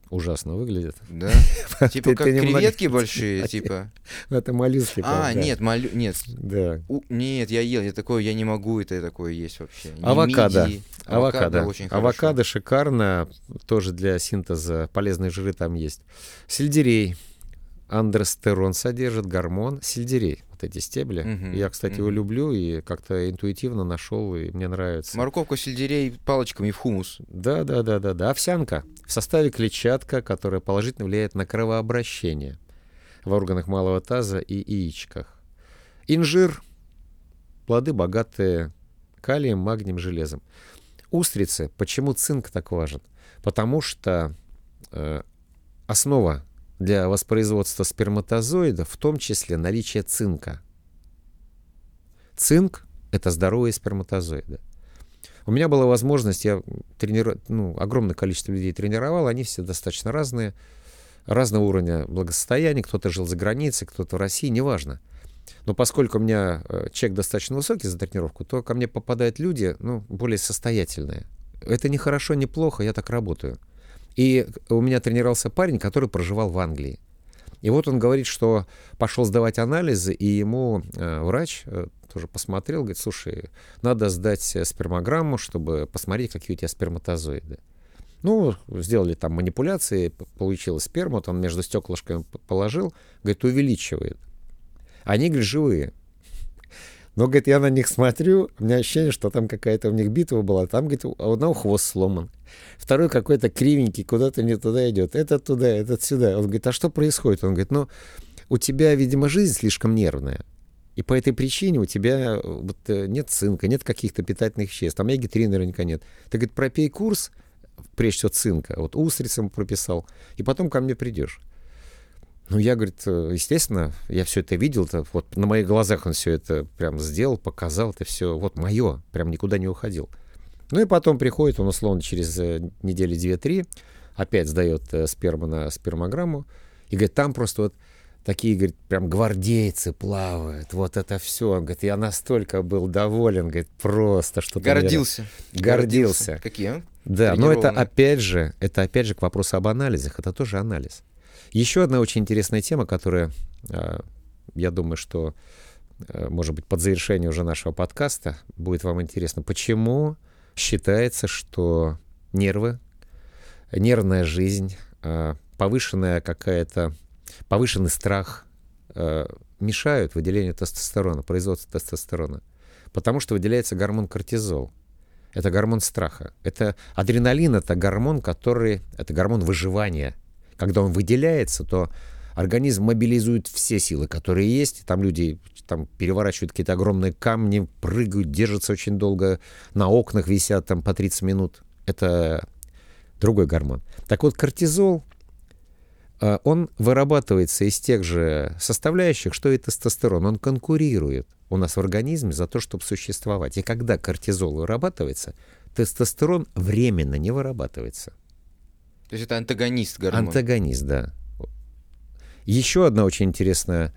ужасно выглядят. Да? Типа как креветки большие, типа. Это моллюски. А, нет, моллю... нет. Да. Нет, я ел, я такое, я не могу это такое есть вообще. Авокадо. Авокадо. Авокадо шикарно, тоже для синтеза полезные жиры там есть. Сельдерей. Андростерон содержит, гормон, сельдерей вот эти стебли. Угу, я, кстати, угу. его люблю и как-то интуитивно нашел, и мне нравится. Морковка, сельдерей палочками в хумус. Да, да, да, да, да. Овсянка. В составе клетчатка, которая положительно влияет на кровообращение в органах малого таза и яичках. Инжир. Плоды, богатые калием, магнием, железом. Устрицы. Почему цинк так важен? Потому что э, основа для воспроизводства сперматозоидов, в том числе наличие цинка. Цинк — это здоровые сперматозоиды. У меня была возможность, я трениру... ну, огромное количество людей тренировал, они все достаточно разные, разного уровня благосостояния, кто-то жил за границей, кто-то в России, неважно. Но поскольку у меня э, чек достаточно высокий за тренировку, то ко мне попадают люди, ну, более состоятельные. Это не хорошо, не плохо, я так работаю. И у меня тренировался парень, который проживал в Англии. И вот он говорит, что пошел сдавать анализы, и ему э, врач э, тоже посмотрел, говорит, слушай, надо сдать э, спермограмму, чтобы посмотреть, какие у тебя сперматозоиды. Ну, сделали там манипуляции, получилось сперму, он между стеклышками положил, говорит, увеличивает. Они, говорит, живые. Но, говорит, я на них смотрю, у меня ощущение, что там какая-то у них битва была. Там, говорит, у одного хвост сломан. Второй какой-то кривенький, куда-то не туда идет. Этот туда, этот сюда. Он говорит, а что происходит? Он говорит, ну, у тебя, видимо, жизнь слишком нервная. И по этой причине у тебя вот, э, нет цинка, нет каких-то питательных веществ. Там омеги-3 наверняка нет. Ты, говорит, пропей курс, прежде всего цинка. Вот устрицам прописал. И потом ко мне придешь. Ну, я, говорит, э, естественно, я все это видел, -то, вот на моих глазах он все это прям сделал, показал, это все вот мое, прям никуда не уходил. Ну и потом приходит он, условно, через э, недели две-три, опять сдает э, сперму на спермограмму, и говорит, там просто вот такие, говорит, прям гвардейцы плавают, вот это все. Он говорит, я настолько был доволен, говорит, просто что-то... Гордился. Гордился. Гордился. Какие? Да, но это опять же, это опять же к вопросу об анализах, это тоже анализ. Еще одна очень интересная тема, которая, а, я думаю, что, а, может быть, под завершение уже нашего подкаста будет вам интересно. Почему считается, что нервы, нервная жизнь, а, повышенная какая-то, повышенный страх мешают выделению тестостерона, производству тестостерона? Потому что выделяется гормон кортизол. Это гормон страха. Это адреналин, это гормон, который, это гормон выживания – когда он выделяется, то организм мобилизует все силы, которые есть. Там люди там переворачивают какие-то огромные камни, прыгают, держатся очень долго, на окнах висят там по 30 минут. Это другой гормон. Так вот, кортизол, э, он вырабатывается из тех же составляющих, что и тестостерон. Он конкурирует у нас в организме за то, чтобы существовать. И когда кортизол вырабатывается, тестостерон временно не вырабатывается. То есть это антагонист гормона? Антагонист, да. Еще одна очень интересная,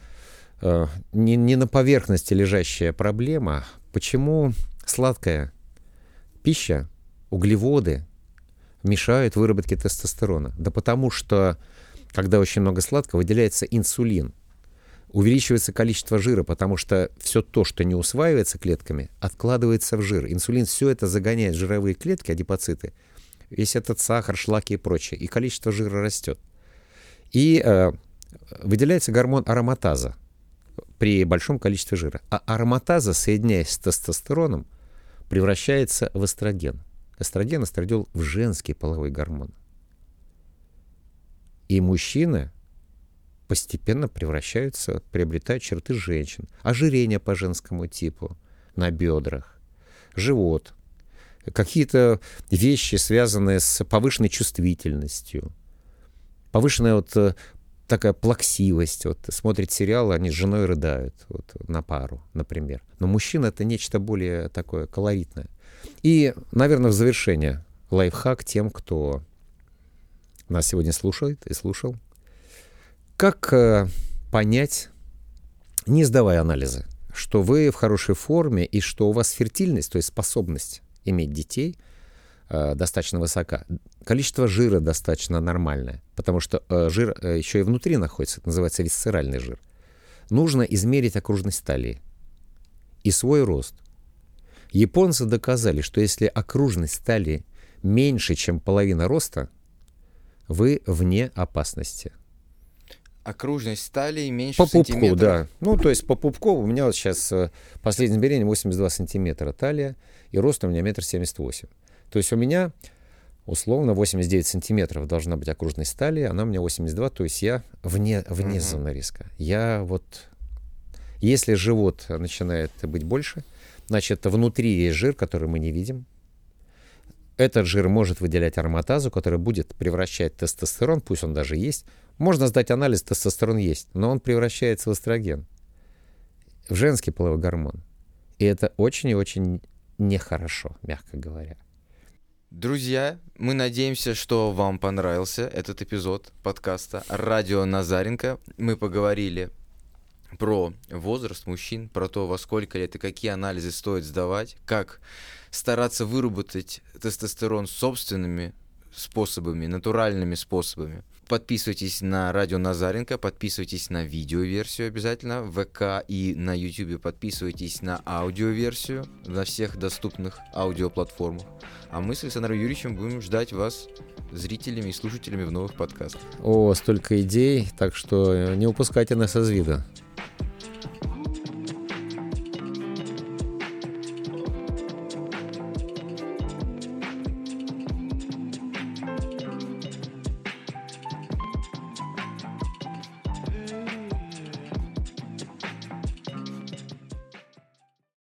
э, не, не на поверхности лежащая проблема. Почему сладкая пища, углеводы мешают выработке тестостерона? Да потому что, когда очень много сладкого, выделяется инсулин. Увеличивается количество жира, потому что все то, что не усваивается клетками, откладывается в жир. Инсулин все это загоняет в жировые клетки, адипоциты, весь этот сахар, шлаки и прочее, и количество жира растет. И э, выделяется гормон ароматаза при большом количестве жира. А ароматаза, соединяясь с тестостероном, превращается в эстроген. Эстроген, эстрадиол в женский половой гормон. И мужчины постепенно превращаются, приобретают черты женщин. Ожирение по женскому типу на бедрах, живот, какие-то вещи, связанные с повышенной чувствительностью, повышенная вот э, такая плаксивость. Вот смотрит сериал, они с женой рыдают вот, на пару, например. Но мужчина — это нечто более такое колоритное. И, наверное, в завершение лайфхак тем, кто нас сегодня слушает и слушал. Как э, понять, не сдавая анализы, что вы в хорошей форме и что у вас фертильность, то есть способность иметь детей э, достаточно высока. Количество жира достаточно нормальное, потому что э, жир э, еще и внутри находится, это называется висцеральный жир. Нужно измерить окружность талии и свой рост. Японцы доказали, что если окружность талии меньше, чем половина роста, вы вне опасности. Окружность стали меньше по пупку, да. Ну, то есть по пупку у меня вот сейчас последнее измерение 82 сантиметра талия, и рост у меня метр семьдесят восемь. То есть у меня условно 89 сантиметров должна быть окружность талии, она у меня 82, то есть я вне, вне uh-huh. зоны риска. Я вот... Если живот начинает быть больше, значит, внутри есть жир, который мы не видим, этот жир может выделять ароматазу, которая будет превращать тестостерон, пусть он даже есть. Можно сдать анализ, тестостерон есть, но он превращается в эстроген, в женский половой гормон. И это очень и очень нехорошо, мягко говоря. Друзья, мы надеемся, что вам понравился этот эпизод подкаста «Радио Назаренко». Мы поговорили про возраст мужчин, про то, во сколько лет и какие анализы стоит сдавать, как стараться выработать тестостерон собственными способами, натуральными способами. Подписывайтесь на Радио Назаренко, подписывайтесь на видеоверсию обязательно в ВК и на YouTube. Подписывайтесь на аудиоверсию на всех доступных аудиоплатформах. А мы с Александром Юрьевичем будем ждать вас зрителями и слушателями в новых подкастах. О, столько идей, так что не упускайте нас из вида.